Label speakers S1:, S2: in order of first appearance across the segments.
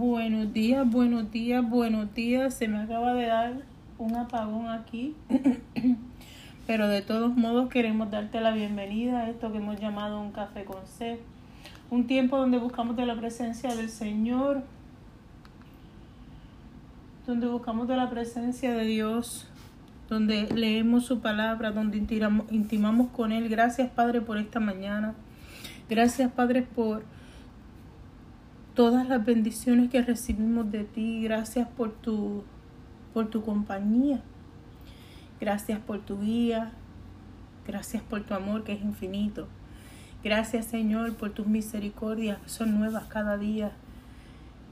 S1: Buenos días, buenos días, buenos días. Se me acaba de dar un apagón aquí. Pero de todos modos queremos darte la bienvenida a esto que hemos llamado un café con sed. Un tiempo donde buscamos de la presencia del Señor. Donde buscamos de la presencia de Dios donde leemos su palabra, donde intimamos, con Él. Gracias, Padre, por esta mañana. Gracias, Padre, por todas las bendiciones que recibimos de ti. Gracias por tu, por tu compañía. Gracias por tu guía. Gracias por tu amor que es infinito. Gracias, Señor, por tus misericordias que son nuevas cada día.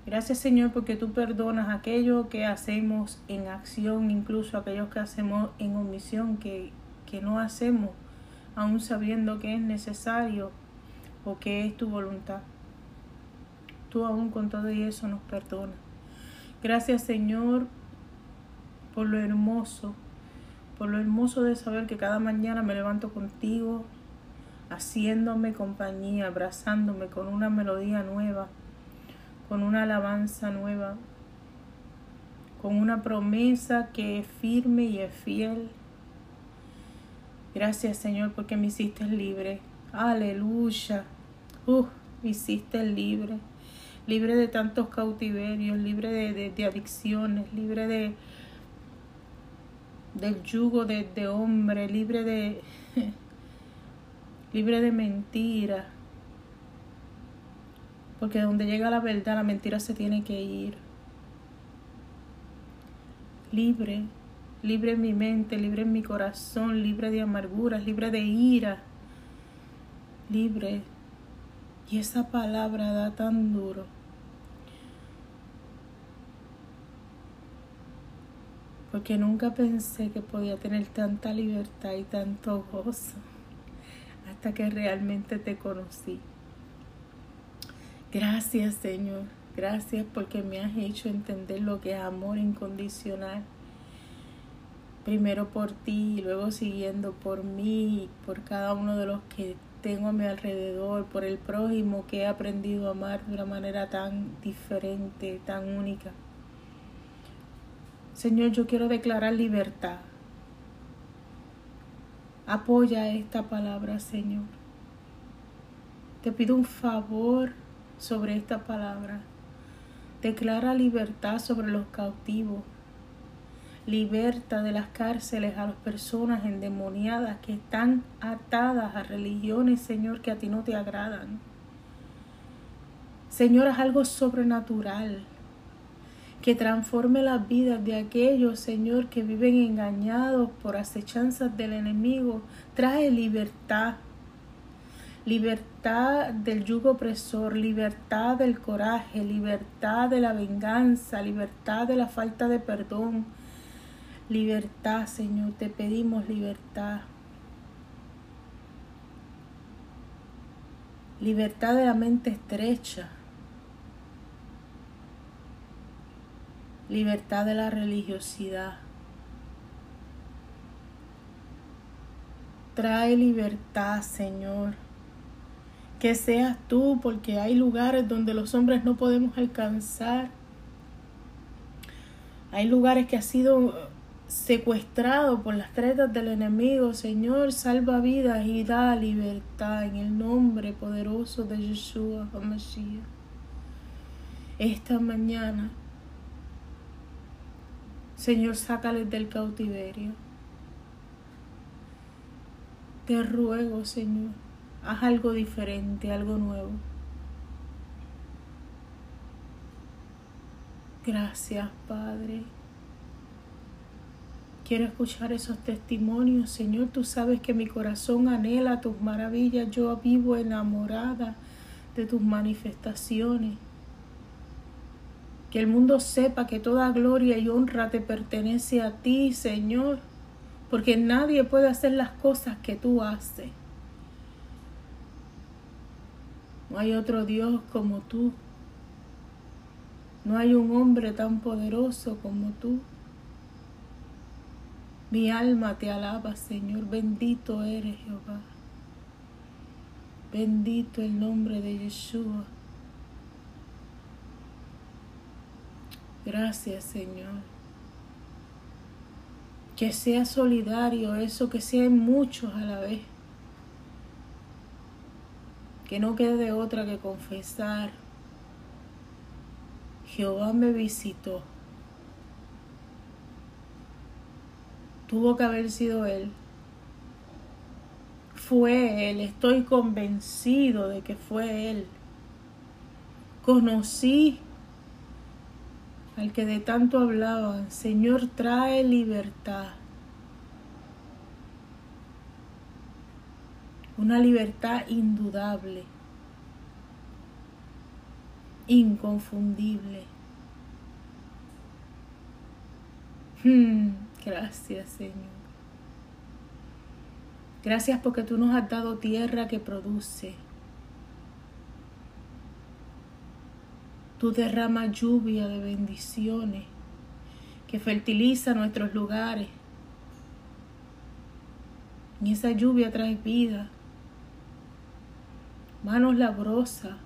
S1: Gracias Señor porque tú perdonas aquello que hacemos en acción, incluso aquellos que hacemos en omisión, que, que no hacemos, aún sabiendo que es necesario o que es tu voluntad. Tú aún con todo eso nos perdonas. Gracias Señor por lo hermoso, por lo hermoso de saber que cada mañana me levanto contigo, haciéndome compañía, abrazándome con una melodía nueva con una alabanza nueva, con una promesa que es firme y es fiel. Gracias Señor porque me hiciste libre. Aleluya. Uh, me hiciste libre. Libre de tantos cautiverios, libre de, adicciones, libre de del yugo de, de hombre, libre de libre de mentiras porque donde llega la verdad, la mentira se tiene que ir. Libre, libre en mi mente, libre en mi corazón, libre de amarguras, libre de ira. Libre. Y esa palabra da tan duro. Porque nunca pensé que podía tener tanta libertad y tanto gozo hasta que realmente te conocí. Gracias Señor, gracias porque me has hecho entender lo que es amor incondicional. Primero por ti y luego siguiendo por mí, por cada uno de los que tengo a mi alrededor, por el prójimo que he aprendido a amar de una manera tan diferente, tan única. Señor, yo quiero declarar libertad. Apoya esta palabra, Señor. Te pido un favor sobre esta palabra. Declara libertad sobre los cautivos. Liberta de las cárceles a las personas endemoniadas que están atadas a religiones, Señor, que a ti no te agradan. Señor, es algo sobrenatural que transforme las vidas de aquellos, Señor, que viven engañados por acechanzas del enemigo. Trae libertad libertad del yugo opresor, libertad del coraje, libertad de la venganza, libertad de la falta de perdón. Libertad, Señor, te pedimos libertad. Libertad de la mente estrecha. Libertad de la religiosidad. Trae libertad, Señor que seas tú, porque hay lugares donde los hombres no podemos alcanzar. Hay lugares que ha sido secuestrado por las tretas del enemigo. Señor, salva vidas y da libertad en el nombre poderoso de Yeshua HaMashiach. Esta mañana, Señor, sácales del cautiverio. Te ruego, Señor Haz algo diferente, algo nuevo. Gracias, Padre. Quiero escuchar esos testimonios, Señor. Tú sabes que mi corazón anhela tus maravillas. Yo vivo enamorada de tus manifestaciones. Que el mundo sepa que toda gloria y honra te pertenece a ti, Señor. Porque nadie puede hacer las cosas que tú haces. No hay otro Dios como tú. No hay un hombre tan poderoso como tú. Mi alma te alaba, Señor. Bendito eres, Jehová. Bendito el nombre de Yeshua. Gracias, Señor. Que sea solidario eso, que sean muchos a la vez. Que no quede de otra que confesar. Jehová me visitó. Tuvo que haber sido Él. Fue Él, estoy convencido de que fue Él. Conocí al que de tanto hablaban, Señor, trae libertad. Una libertad indudable, inconfundible. Hmm, gracias, Señor. Gracias porque tú nos has dado tierra que produce Tú derramas lluvia de bendiciones que fertiliza nuestros lugares. Y esa lluvia trae vida, manos labrosas,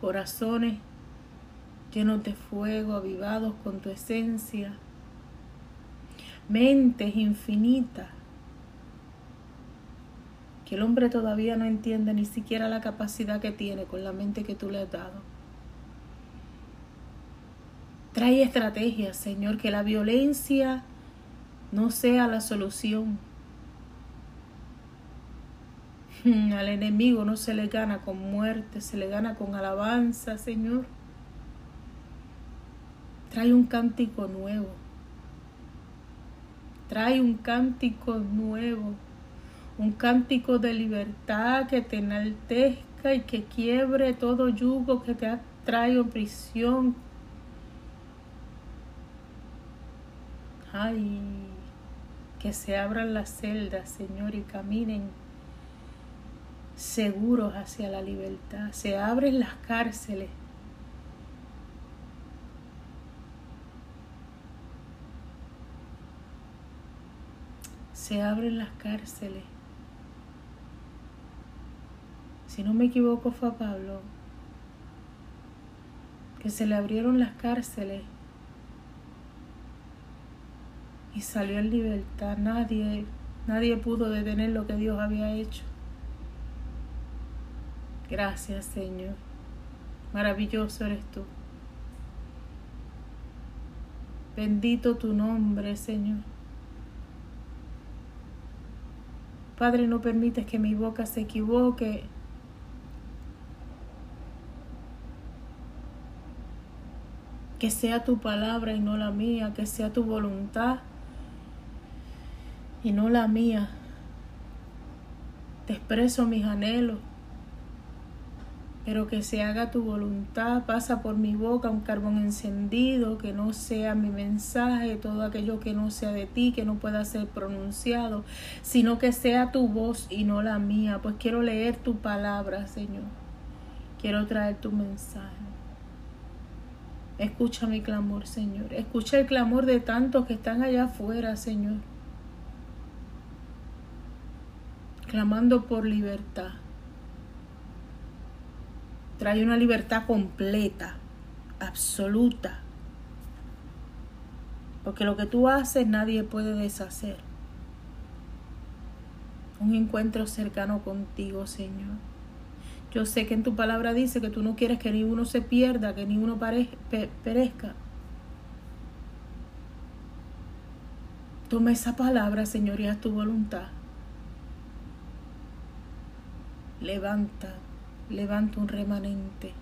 S1: corazones llenos de fuego, avivados con tu esencia, mentes infinitas, que el hombre todavía no entiende ni siquiera la capacidad que tiene con la mente que tú le has dado. Trae estrategias, Señor, que la violencia no sea la solución. Al enemigo no se le gana con muerte, se le gana con alabanza, Señor. Trae un cántico nuevo. Trae un cántico nuevo. Un cántico de libertad que te enaltezca y que quiebre todo yugo que te ha traído prisión, Ay, que se abran las celdas, Señor, y caminen seguros hacia la libertad. Se abren las cárceles. Se abren las cárceles. Si no me equivoco fue a Pablo que se le abrieron las cárceles y salió en libertad. Nadie, nadie pudo detener lo que Dios había hecho. Gracias, Señor. Maravilloso eres tú. Bendito tu nombre, Señor. Padre, no permites que mi boca se equivoque. Que sea tu palabra y no la mía, que sea tu voluntad y no la mía. Te expreso mis anhelos, pero que se haga tu voluntad, pasa por mi boca un carbón encendido, que no sea mi mensaje, todo aquello que no sea de ti, que no pueda ser pronunciado, sino que sea tu voz y no la mía, pues quiero leer tu palabra, Señor. Quiero traer tu mensaje. Escucha mi clamor, Señor. Escucha el clamor de tantos que están allá afuera, Señor. Clamando por libertad. Trae una libertad completa, absoluta. Porque lo que tú haces nadie puede deshacer. Un encuentro cercano contigo, Señor. Yo sé que en tu palabra dice que tú no quieres que ninguno se pierda, que ninguno perezca. Toma esa palabra, Señor, y haz tu voluntad. Levanta, levanta un remanente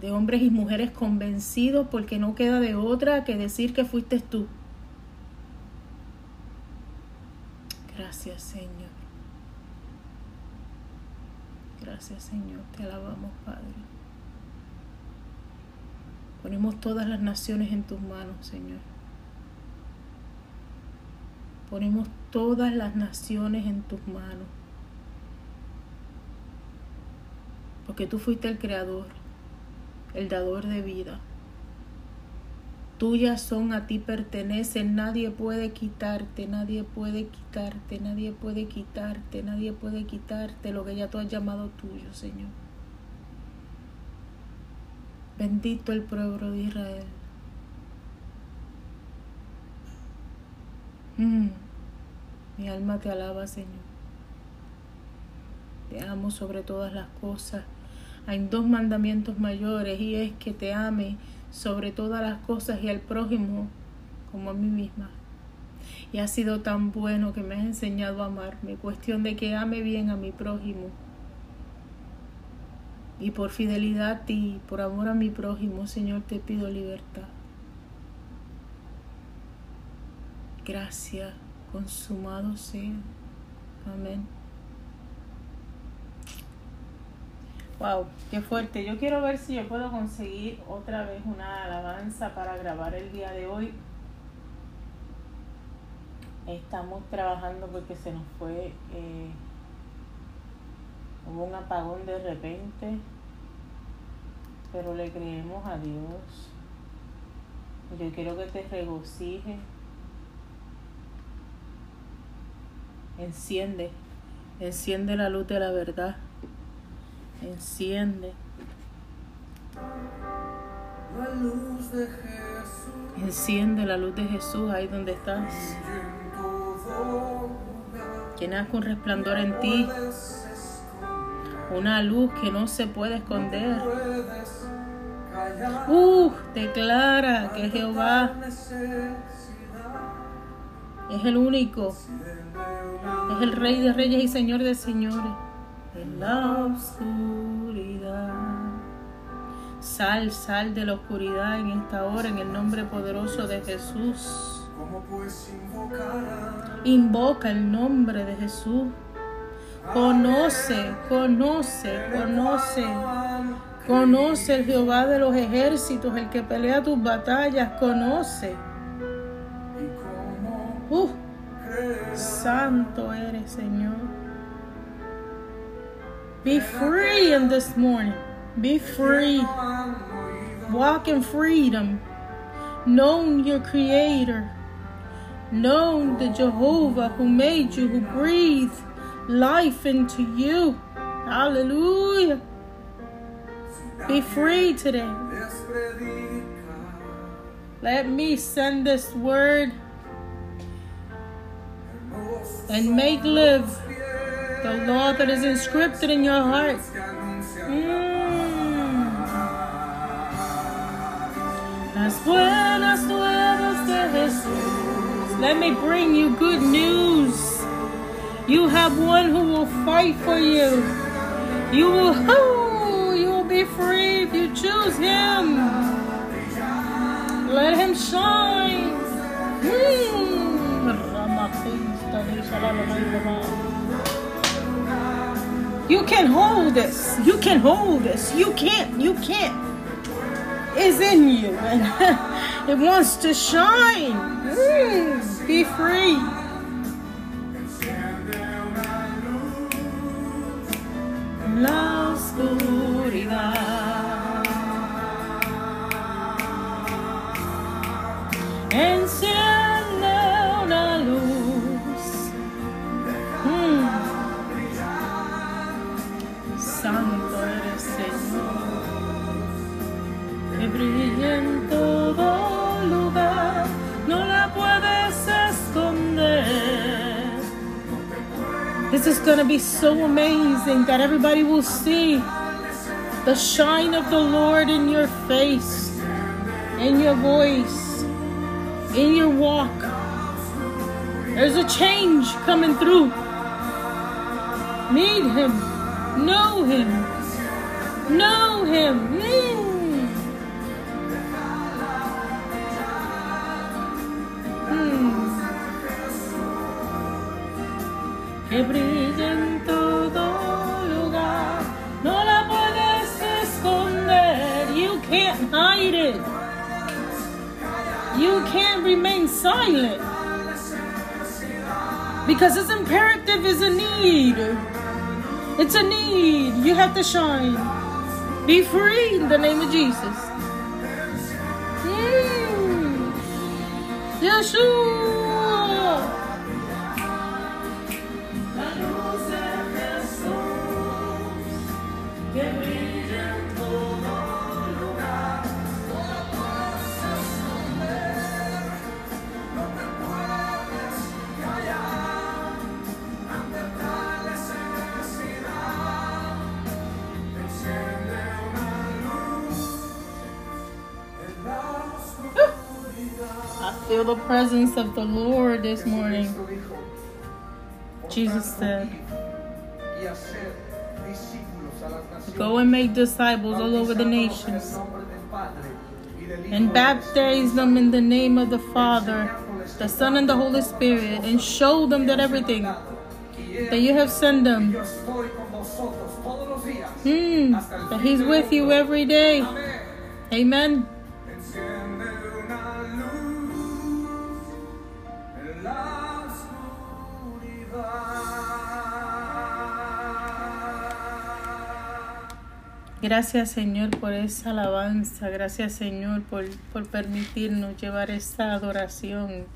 S1: de hombres y mujeres convencidos porque no queda de otra que decir que fuiste tú. Gracias Señor. Gracias Señor, te alabamos Padre. Ponemos todas las naciones en tus manos, Señor. Ponemos todas las naciones en tus manos. Porque tú fuiste el creador, el dador de vida. tuyas son, a ti pertenecen, nadie puede quitarte, nadie puede quitarte, nadie puede quitarte, nadie puede quitarte lo que ya tú has llamado tuyo, Señor. Bendito el pueblo de Israel. Mm. Mi alma te alaba, Señor. Te amo sobre todas las cosas. Hay dos mandamientos mayores y es que te ame sobre todas las cosas y al prójimo como a mí misma. Y ha sido tan bueno que me has enseñado a amarme. Cuestión de que ame bien a mi prójimo. Y por fidelidad a ti, por amor a mi prójimo, Señor, te pido libertad. Gracias, consumado sea. Amén. Wow, qué fuerte. Yo quiero ver si yo puedo conseguir otra vez una alabanza para grabar el día de hoy. Estamos trabajando porque se nos fue, eh, hubo un apagón de repente, pero le creemos a Dios. Yo quiero que te regocijes. Enciende, enciende la luz de la verdad. Enciende. La luz de Jesús. Enciende la luz de Jesús ahí donde estás. Que nazca un resplandor en ti. Una luz que no se puede esconder. Uh, declara que Jehová es el único. Es el Rey de Reyes y Señor de Señores en la oscuridad. Sal, sal de la oscuridad en esta hora en el nombre poderoso de Jesús. Invoca el nombre de Jesús. Conoce, conoce, conoce. Conoce el Jehová de los ejércitos, el que pelea tus batallas, conoce. Uh, santo eres, Señor. Be free in this morning. Be free. Walk in freedom. Know your Creator. Know the Jehovah who made you, who breathed life into you. Hallelujah. Be free today. Let me send this word and make live the law that is inscripted in your heart. Mm. Let me bring you good news. You have one who will fight for you. You will, oh, you will be free if you choose Him. Let Him shine. Mm. You can hold this. You can hold this. You can't. You can't. It's in you and it wants to shine. Mm, be free. This is going to be so amazing that everybody will see the shine of the Lord in your face, in your voice, in your walk. There's a change coming through. Meet Him, know Him, know Him. que remain silent. Because it's imperative is a need. It's a need. You have to shine. Be free in the name of Jesus. Mm. Yeshua. Feel the presence of the Lord this morning. Jesus said, Go and make disciples all over the nations and baptize them in the name of the Father, the Son, and the Holy Spirit, and show them that everything that you have sent them, hmm, that He's with you every day. Amen. Gracias Señor por esa alabanza, gracias Señor por, por permitirnos llevar esta adoración.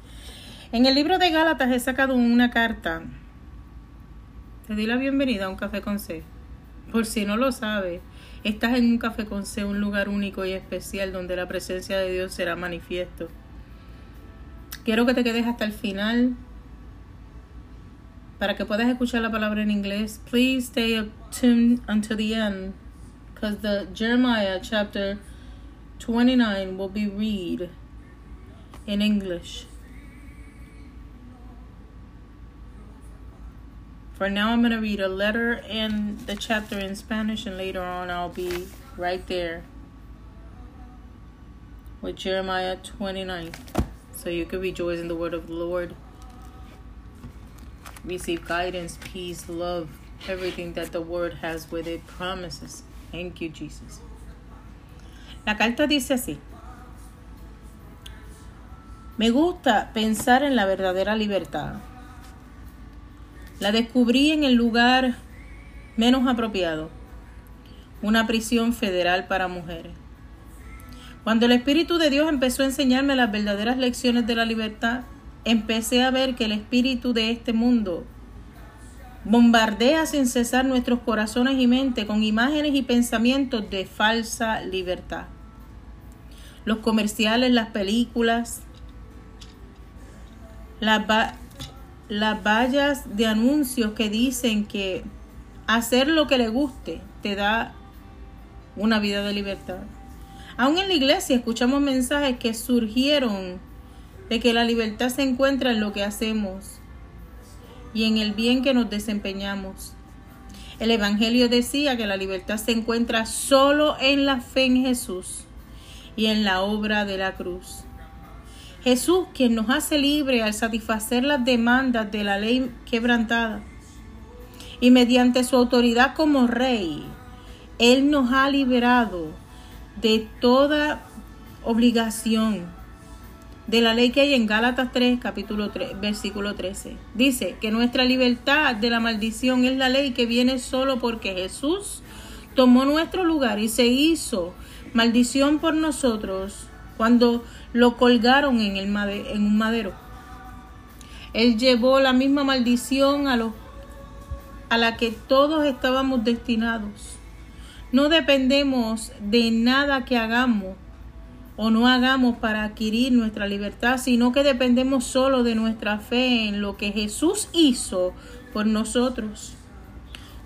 S1: En el libro de Gálatas he sacado una carta. Te di la bienvenida a un café con C. Por si no lo sabes, estás en un café con C, un lugar único y especial donde la presencia de Dios será manifiesto. Quiero que te quedes hasta el final para que puedas escuchar la palabra en inglés. Please stay tuned until the end because the Jeremiah chapter 29 will be read in English. For now, I'm going to read a letter and the chapter in Spanish, and later on, I'll be right there with Jeremiah 29. So you can rejoice in the word of the Lord. Receive guidance, peace, love, everything that the word has with it promises. Thank you, Jesus. La carta dice así. Me gusta pensar en la verdadera libertad. La descubrí en el lugar menos apropiado, una prisión federal para mujeres. Cuando el Espíritu de Dios empezó a enseñarme las verdaderas lecciones de la libertad, empecé a ver que el espíritu de este mundo bombardea sin cesar nuestros corazones y mente con imágenes y pensamientos de falsa libertad. Los comerciales, las películas, las, las vallas de anuncios que dicen que hacer lo que le guste te da una vida de libertad. Aún en la iglesia escuchamos mensajes que surgieron de que la libertad se encuentra en lo que hacemos y en el bien que nos desempeñamos. El Evangelio decía que la libertad se encuentra solo en la fe en Jesús y en la obra de la cruz. Jesús, quien nos hace libre al satisfacer las demandas de la ley quebrantada. Y mediante su autoridad como rey, Él nos ha liberado de toda obligación de la ley que hay en Gálatas 3, capítulo 3, versículo 13. Dice que nuestra libertad de la maldición es la ley que viene solo porque Jesús tomó nuestro lugar y se hizo maldición por nosotros cuando lo colgaron en, el en un madero. Él llevó la misma maldición a, los, a la que todos estábamos destinados. No dependemos de nada que hagamos o no hagamos para adquirir nuestra libertad, sino que dependemos solo de nuestra fe en lo que Jesús hizo por nosotros.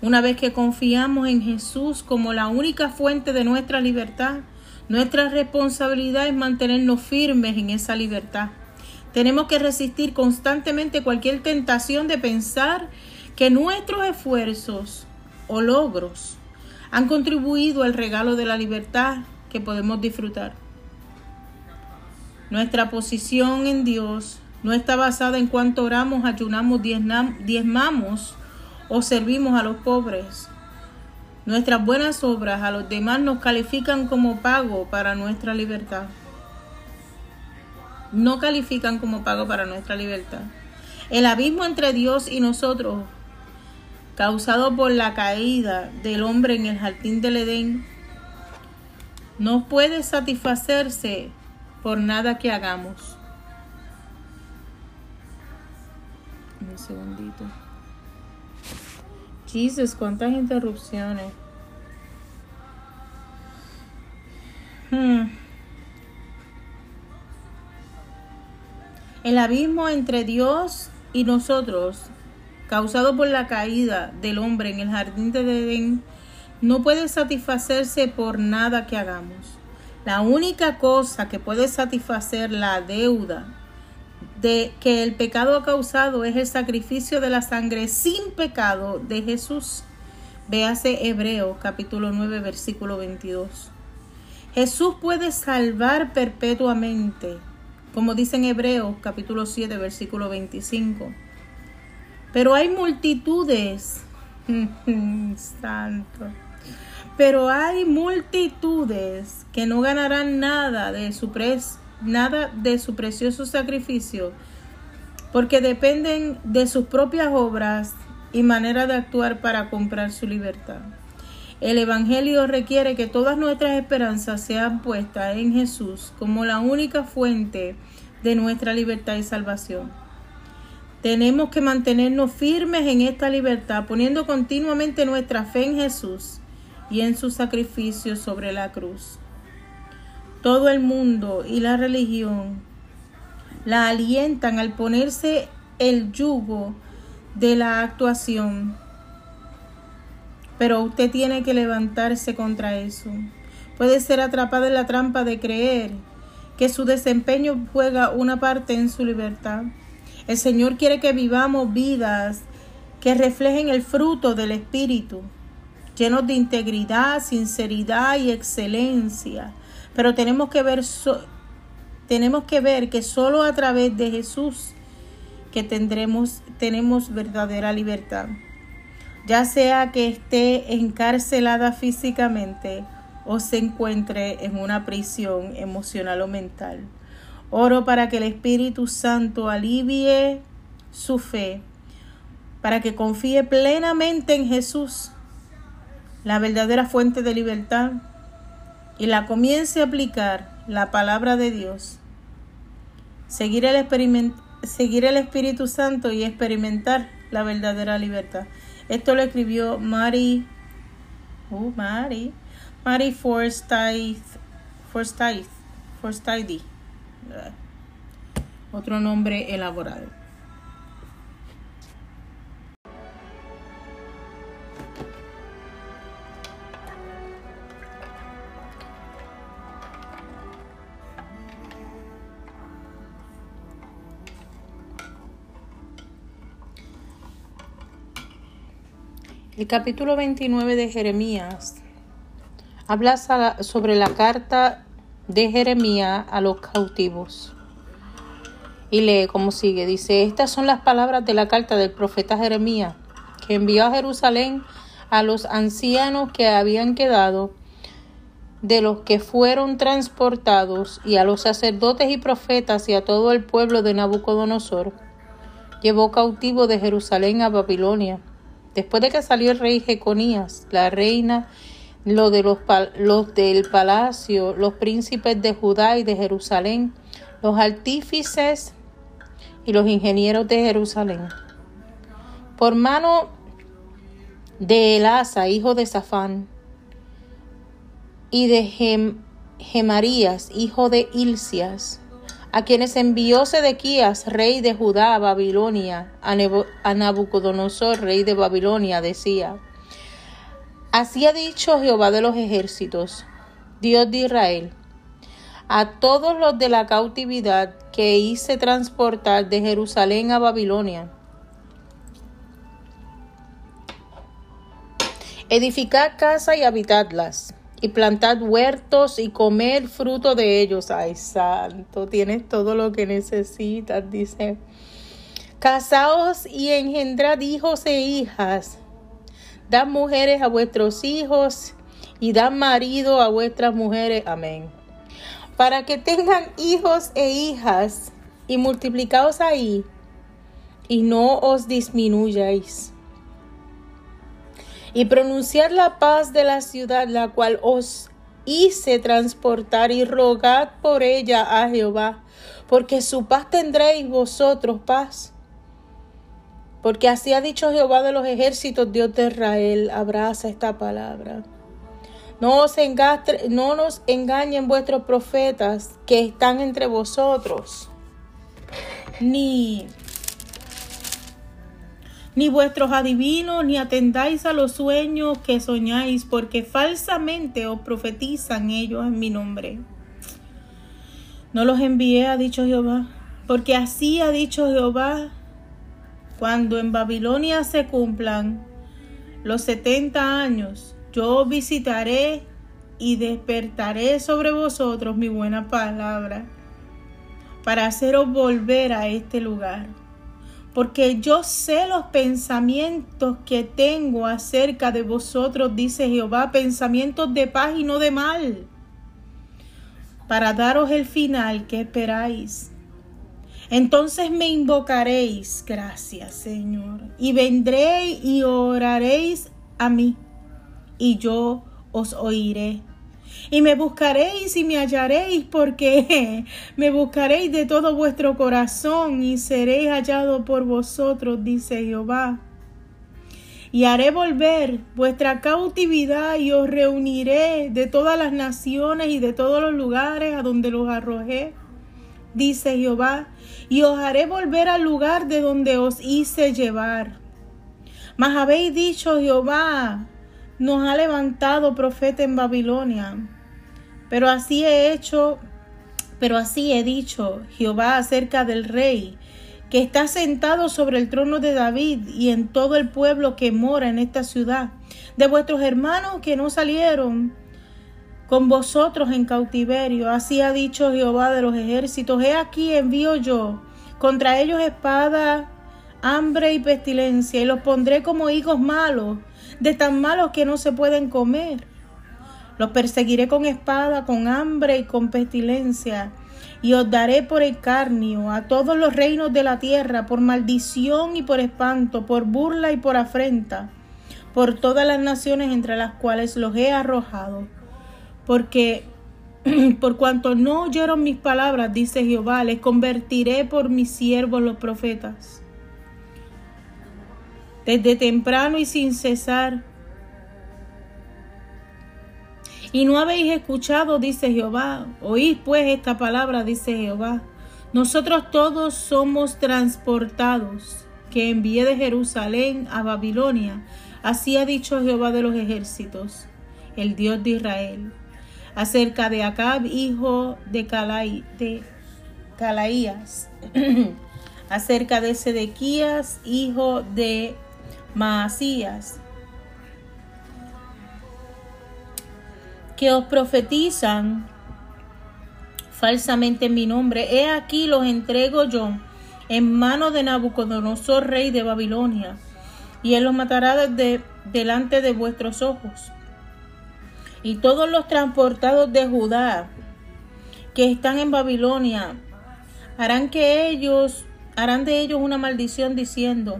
S1: Una vez que confiamos en Jesús como la única fuente de nuestra libertad, nuestra responsabilidad es mantenernos firmes en esa libertad. Tenemos que resistir constantemente cualquier tentación de pensar que nuestros esfuerzos o logros han contribuido al regalo de la libertad que podemos disfrutar. Nuestra posición en Dios no está basada en cuánto oramos, ayunamos, diezmamos o servimos a los pobres. Nuestras buenas obras a los demás nos califican como pago para nuestra libertad. No califican como pago para nuestra libertad. El abismo entre Dios y nosotros, causado por la caída del hombre en el jardín del Edén, no puede satisfacerse por nada que hagamos. Un segundito. Jesus, cuántas interrupciones. Hmm. El abismo entre Dios y nosotros, causado por la caída del hombre en el jardín de Edén, no puede satisfacerse por nada que hagamos. La única cosa que puede satisfacer la deuda de que el pecado ha causado es el sacrificio de la sangre sin pecado de Jesús. Véase Hebreo capítulo 9 versículo 22. Jesús puede salvar perpetuamente, como dice en Hebreos capítulo 7 versículo 25. Pero hay multitudes, santo, pero hay multitudes que no ganarán nada de su nada de su precioso sacrificio, porque dependen de sus propias obras y manera de actuar para comprar su libertad. El Evangelio requiere que todas nuestras esperanzas sean puestas en Jesús como la única fuente de nuestra libertad y salvación. Tenemos que mantenernos firmes en esta libertad, poniendo continuamente nuestra fe en Jesús y en su sacrificio sobre la cruz todo el mundo y la religión la alientan al ponerse el yugo de la actuación. Pero usted tiene que levantarse contra eso. Puede ser atrapado en la trampa de creer que su desempeño juega una parte en su libertad. El Señor quiere que vivamos vidas que reflejen el fruto del Espíritu, llenos de integridad, sinceridad y excelencia pero tenemos que ver tenemos que ver que solo a través de Jesús que tendremos tenemos verdadera libertad. Ya sea que esté encarcelada físicamente o se encuentre en una prisión emocional o mental. Oro para que el Espíritu Santo alivie su fe, para que confíe plenamente en Jesús, la verdadera fuente de libertad, y la comience a aplicar la palabra de Dios, seguir el, seguir el Espíritu Santo y experimentar la verdadera libertad. Esto lo escribió Mary, uh, Mary, Mary Forsyth, Forsyth, Forsyth, otro nombre elaborado. El capítulo 29 de Jeremías habla sobre la carta de Jeremías a los cautivos. Y lee como sigue. Dice, estas son las palabras de la carta del profeta Jeremías, que envió a Jerusalén a los ancianos que habían quedado de los que fueron transportados y a los sacerdotes y profetas y a todo el pueblo de Nabucodonosor. Llevó cautivo de Jerusalén a Babilonia Después de que salió el rey Jeconías, la reina, los, de los, los del palacio, los príncipes de Judá y de Jerusalén, los artífices y los ingenieros de Jerusalén. Por mano de Elasa, hijo de Safán, y de Gemarías, hijo de Ilcias, a quienes envió Sedequías, rey de Judá, a Babilonia, a, Nabucodonosor, rey de Babilonia, decía, Así ha dicho Jehová de los ejércitos, Dios de Israel, a todos los de la cautividad que hice transportar de Jerusalén a Babilonia. Edificad casa y habitadlas y plantad huertos y comer fruto de ellos. Ay, santo, tienes todo lo que necesitas, dice. Casaos y engendrad hijos e hijas. Dad mujeres a vuestros hijos y dad marido a vuestras mujeres. Amén. Para que tengan hijos e hijas y multiplicaos ahí y no os disminuyáis y pronunciar la paz de la ciudad, la cual os hice transportar y rogad por ella a Jehová, porque su paz tendréis vosotros paz. Porque así ha dicho Jehová de los ejércitos, Dios de Israel, abraza esta palabra. No, os no nos engañen vuestros profetas que están entre vosotros, ni, ni vuestros adivinos, ni atendáis a los sueños que soñáis, porque falsamente os profetizan ellos en mi nombre. No los envié, ha dicho Jehová, porque así ha dicho Jehová, cuando en Babilonia se cumplan los setenta años, yo visitaré y despertaré sobre vosotros mi buena palabra para haceros volver a este lugar. Porque yo sé los pensamientos que tengo acerca de vosotros, dice Jehová, pensamientos de paz y no de mal, para daros el final que esperáis. Entonces me invocaréis, gracias Señor, y vendré y oraréis a mí, y yo os oiré. Y me buscaréis y me hallaréis, porque me buscaréis de todo vuestro corazón y seréis hallado por vosotros, dice Jehová. Y haré volver vuestra cautividad y os reuniré de todas las naciones y de todos los lugares a donde los arrojé, dice Jehová, y os haré volver al lugar de donde os hice llevar. Mas habéis dicho, Jehová, nos ha levantado profeta en Babilonia. Pero así he hecho, pero así he dicho Jehová acerca del rey que está sentado sobre el trono de David y en todo el pueblo que mora en esta ciudad, de vuestros hermanos que no salieron con vosotros en cautiverio. Así ha dicho Jehová de los ejércitos. He aquí envío yo contra ellos espada, hambre y pestilencia, y los pondré como higos malos, de tan malos que no se pueden comer. Los perseguiré con espada, con hambre y con pestilencia, y os daré por escarnio a todos los reinos de la tierra, por maldición y por espanto, por burla y por afrenta, por todas las naciones entre las cuales los he arrojado porque por cuanto no oyeron mis palabras, dice Jehová, les convertiré por mis siervos los profetas. Desde temprano y sin cesar. Y no habéis escuchado, dice Jehová. Oíd pues esta palabra, dice Jehová. Nosotros todos somos transportados, que envié de Jerusalén a Babilonia. Así ha dicho Jehová de los ejércitos, el Dios de Israel acerca de Acab, hijo de, de Calaías, acerca de Sedequías, hijo de Maasías, que os profetizan falsamente en mi nombre. He aquí los entrego yo en mano de Nabucodonosor, rey de Babilonia, y él los matará desde delante de vuestros ojos y todos los transportados de Judá que están en Babilonia harán que ellos harán de ellos una maldición diciendo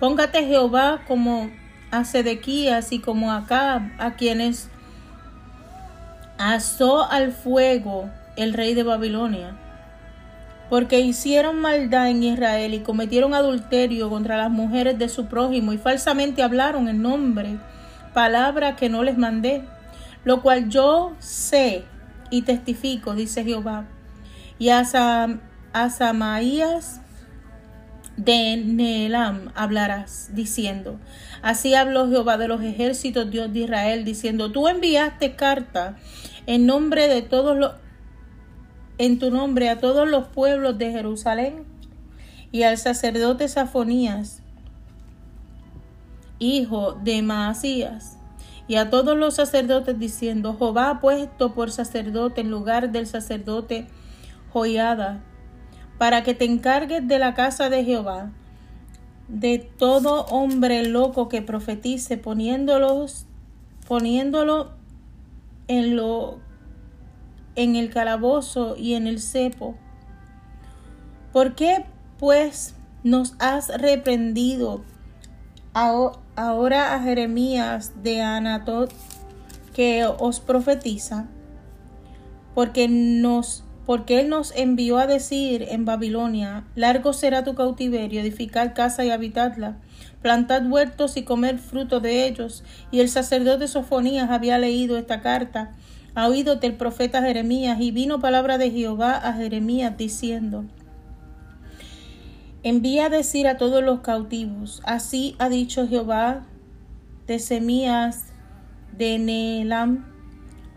S1: póngate Jehová como a Sedequías y como a Acab a quienes asó al fuego el rey de Babilonia porque hicieron maldad en Israel y cometieron adulterio contra las mujeres de su prójimo y falsamente hablaron en nombre palabra que no les mandé lo cual yo sé y testifico, dice Jehová. Y a, Samaías de Neelam hablarás, diciendo, así habló Jehová de los ejércitos, Dios de Israel, diciendo, tú enviaste carta en nombre de todos los, en tu nombre a todos los pueblos de Jerusalén y al sacerdote Safonías, hijo de Maasías, y a todos los sacerdotes diciendo, Jehová ha puesto por sacerdote en lugar del sacerdote Joiada, para que te encargues de la casa de Jehová, de todo hombre loco que profetice, poniéndolos, poniéndolo en lo en el calabozo y en el cepo. ¿Por qué pues nos has reprendido ahora a Jeremías de Anatot que os profetiza, porque nos porque él nos envió a decir en Babilonia, largo será tu cautiverio, edificar casa y habitarla, plantad huertos y comer fruto de ellos. Y el sacerdote Sofonías había leído esta carta, ha oído del profeta Jeremías, y vino palabra de Jehová a Jeremías diciendo, Envía a decir a todos los cautivos, así ha dicho Jehová de Semías de Neelam,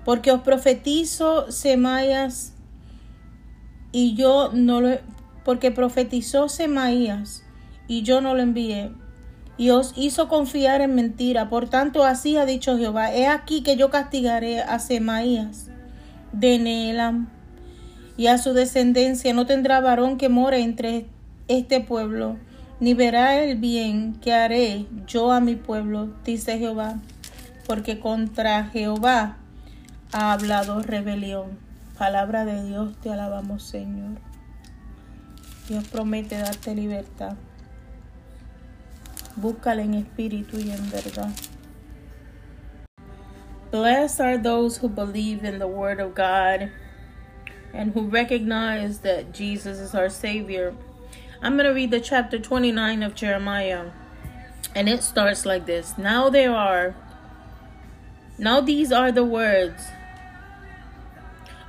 S1: porque os profetizo Semayas y yo no lo porque profetizó Semaías y yo no lo envié y os hizo confiar en mentira. Por tanto, así ha dicho Jehová: He aquí que yo castigaré a Semaías de Neelam y a su descendencia. No tendrá varón que more entre este pueblo, ni verá el bien que haré yo a mi pueblo, dice Jehová, porque contra Jehová ha hablado rebelión. Palabra de Dios, te alabamos Señor. Dios promete darte libertad. Búscala en espíritu y en verdad. Blessed are those who believe in the Word of God and who recognize that Jesus is our Savior. I'm going to read the chapter 29 of Jeremiah. And it starts like this Now there are, now these are the words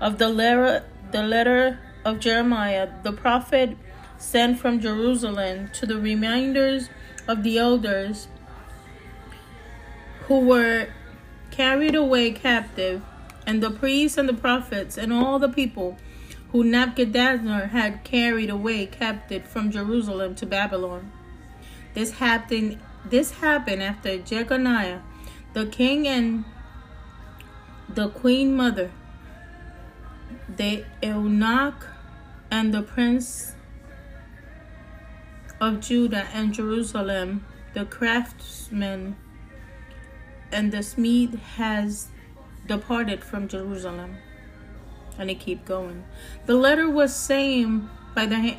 S1: of the letter, the letter of Jeremiah, the prophet sent from Jerusalem to the reminders of the elders who were carried away captive, and the priests and the prophets and all the people who Nebuchadnezzar had carried away captive from Jerusalem to Babylon. This happened this happened after Jeconiah, the king and the queen mother the eunuch and the prince of Judah and Jerusalem, the craftsman and the smith has departed from Jerusalem. And it keep going. The letter was sent by the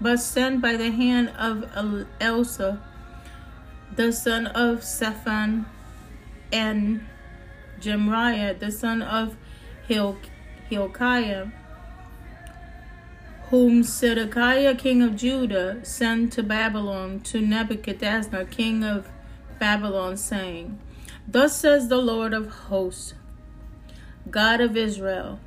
S1: but sent by the hand of Elsa, the son of Sephan, and Jemriah, the son of Hilkiah Hilkiah, whom Zedekiah king of Judah sent to Babylon to Nebuchadnezzar king of Babylon, saying, Thus says the Lord of hosts, God of Israel,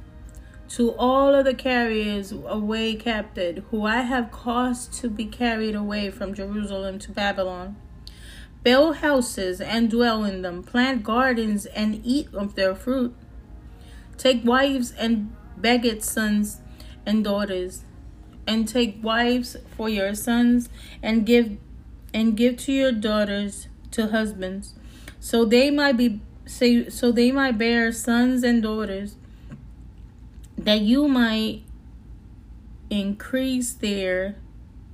S1: to all of the carriers away captive, who I have caused to be carried away from Jerusalem to Babylon. Build houses and dwell in them, plant gardens and eat of their fruit. Take wives and beget sons and daughters, and take wives for your sons, and give and give to your daughters to husbands, so they might be so, so they might bear sons and daughters, that you might increase there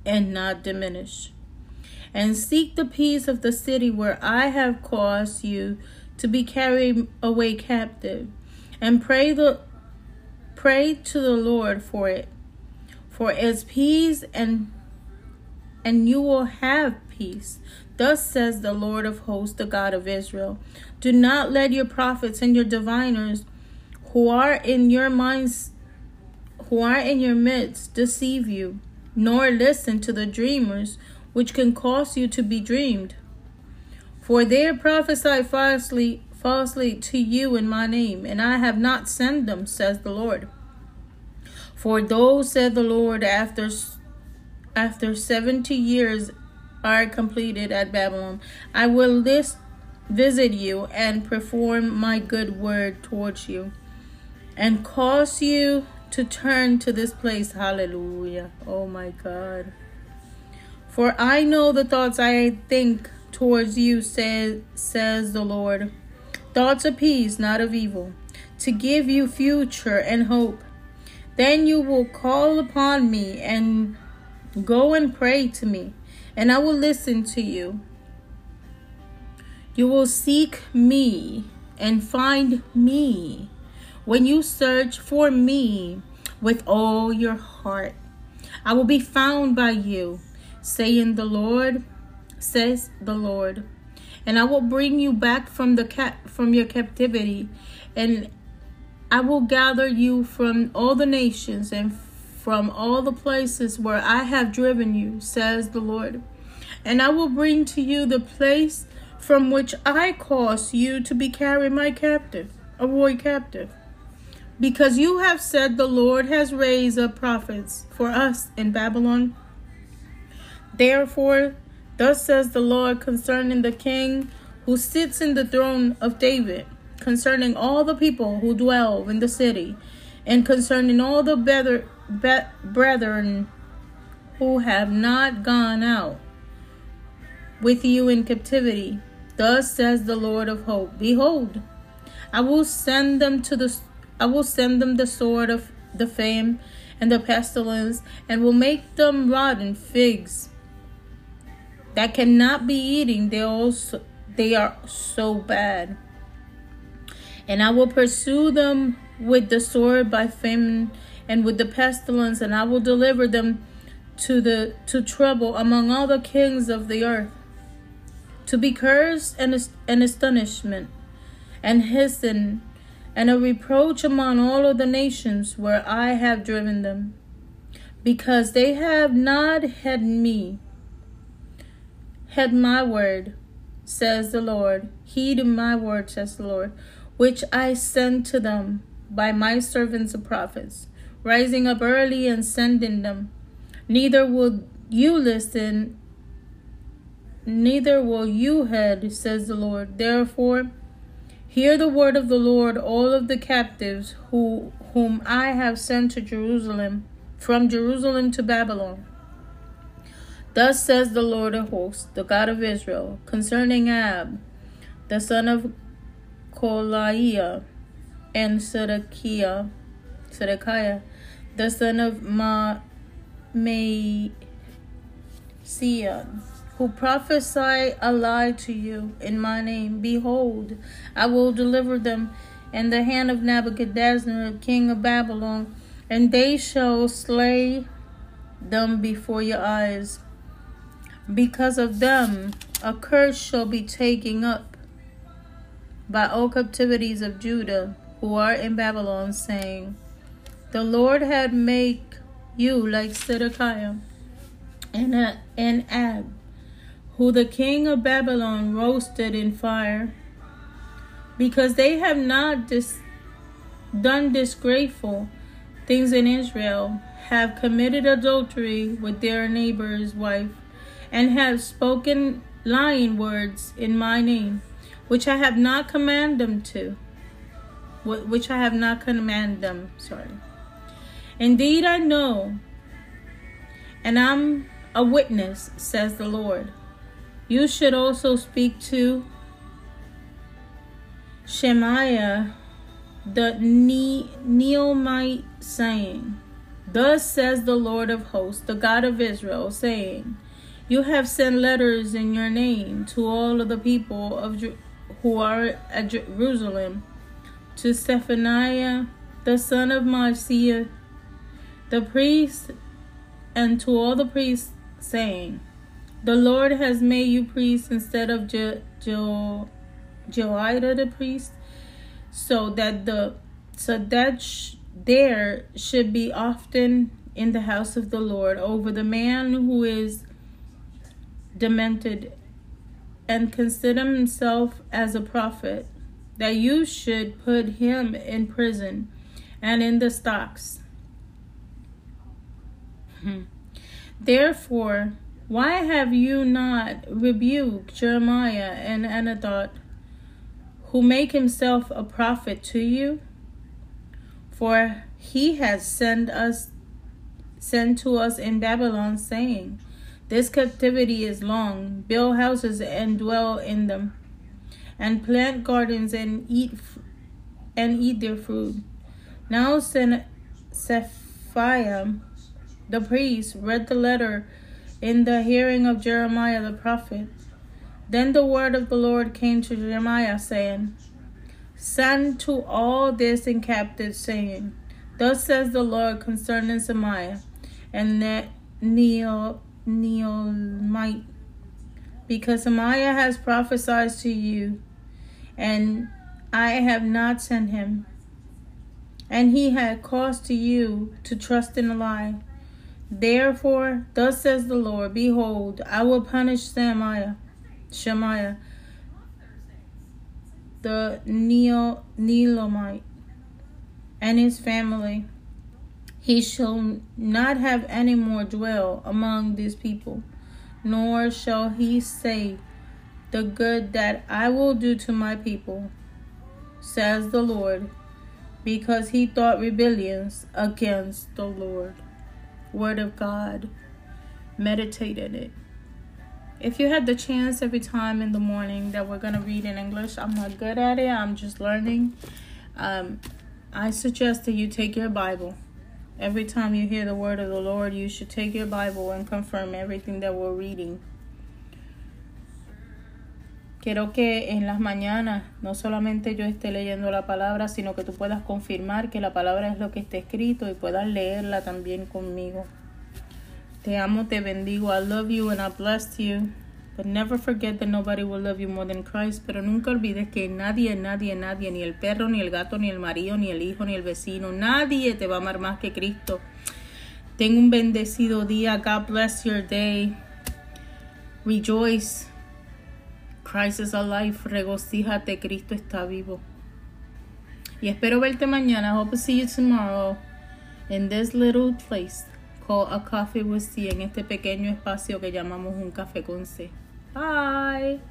S1: and not diminish. And seek the peace of the city where I have caused you to be carried away captive and pray the pray to the Lord for it. For as peace and and you will have peace. Thus says the Lord of hosts, the God of Israel. Do not let your prophets and your diviners who are in your minds who are in your midst deceive you, nor listen to the dreamers which can cause you to be dreamed. For they prophesy falsely falsely to you in my name, and I have not sent them, says the Lord. For those, said the Lord, after after seventy years are completed at Babylon, I will list, visit you and perform my good word towards you, and cause you to turn to this place. Hallelujah. Oh my God. For I know the thoughts I think towards you, says, says the Lord thoughts of peace, not of evil, to give you future and hope. Then you will call upon me and go and pray to me, and I will listen to you. You will seek me and find me when you search for me with all your heart. I will be found by you, saying the Lord, says the Lord and I will bring you back from the cat from your captivity, and I will gather you from all the nations and from all the places where I have driven you, says the Lord. And I will bring to you the place from which I caused you to be carried my captive, a away captive. Because you have said the Lord has raised up prophets for us in Babylon. Therefore, thus says the Lord concerning the king who sits in the throne of David, concerning all the people who dwell in the city, and concerning all the better, be- brethren who have not gone out with you in captivity. Thus says the Lord of hope: Behold, I will send them to the I will send them the sword of the fame and the pestilence, and will make them rotten figs that cannot be eating. They also they are so bad. And I will pursue them with the sword by famine and with the pestilence, and I will deliver them to the to trouble among all the kings of the earth, to be cursed and an astonishment, and hissing, and a reproach among all of the nations where I have driven them, because they have not had me, had my word, says the Lord. Heed my word, says the Lord, which I sent to them by my servants the prophets rising up early and sending them. Neither will you listen, neither will you heed, says the Lord. Therefore, hear the word of the Lord, all of the captives who whom I have sent to Jerusalem, from Jerusalem to Babylon. Thus says the Lord of hosts, the God of Israel, concerning Ab, the son of Kolaiah, and Zedekiah, Zedekiah, the son of Ma Masion, who prophesy a lie to you in my name. Behold, I will deliver them in the hand of Nebuchadnezzar, king of Babylon, and they shall slay them before your eyes. Because of them, a curse shall be taken up by all captivities of Judah who are in Babylon, saying, the Lord had made you like Zedekiah and, uh, and Ab, who the king of Babylon roasted in fire, because they have not dis- done disgraceful things in Israel, have committed adultery with their neighbor's wife, and have spoken lying words in my name, which I have not commanded them to, which I have not commanded them. Sorry. Indeed, I know, and I'm a witness, says the Lord. You should also speak to Shemaiah the ne- Neomite, saying, Thus says the Lord of hosts, the God of Israel, saying, You have sent letters in your name to all of the people of who are at Jerusalem, to Zephaniah the son of Maaseiah, the priest and to all the priests, saying, The Lord has made you priests instead of Je- Je- the priest, so that the so that sh- there should be often in the house of the Lord over the man who is demented and consider himself as a prophet, that you should put him in prison and in the stocks Hmm. Therefore, why have you not rebuked Jeremiah and Anathoth, who make himself a prophet to you? For he has sent us sent to us in Babylon, saying, This captivity is long. Build houses and dwell in them, and plant gardens and eat and eat their fruit. Now send Zephaniah the priest read the letter in the hearing of Jeremiah the prophet. Then the word of the Lord came to Jeremiah, saying, Send to all this in captive, saying, Thus says the Lord concerning Semiah and Neo Neomite, because Semiah has prophesied to you, and I have not sent him. and he had caused to you to trust in a lie. Therefore, thus says the Lord, Behold, I will punish Shemaiah, Shemaiah, the Neo Neelamite, and his family. He shall not have any more dwell among these people, nor shall he say the good that I will do to my people, says the Lord, because he thought rebellions against the Lord. Word of God. Meditate in it. If you had the chance every time in the morning that we're going to read in English, I'm not good at it, I'm just learning. Um, I suggest that you take your Bible. Every time you hear the word of the Lord, you should take your Bible and confirm everything that we're reading. Quiero que en las mañanas no solamente yo esté leyendo la palabra, sino que tú puedas confirmar que la palabra es lo que está escrito y puedas leerla también conmigo. Te amo, te bendigo. I love you and I bless you. But never forget that nobody will love you more than Christ. Pero nunca olvides que nadie, nadie, nadie, ni el perro, ni el gato, ni el marido, ni el hijo, ni el vecino, nadie te va a amar más que Cristo. Ten un bendecido día. God bless your day. Rejoice. Christ is alive. Regocíjate. Cristo está vivo. Y espero verte mañana. Hope to see you tomorrow in this little place called a coffee with C en este pequeño espacio que llamamos un café con C. Bye.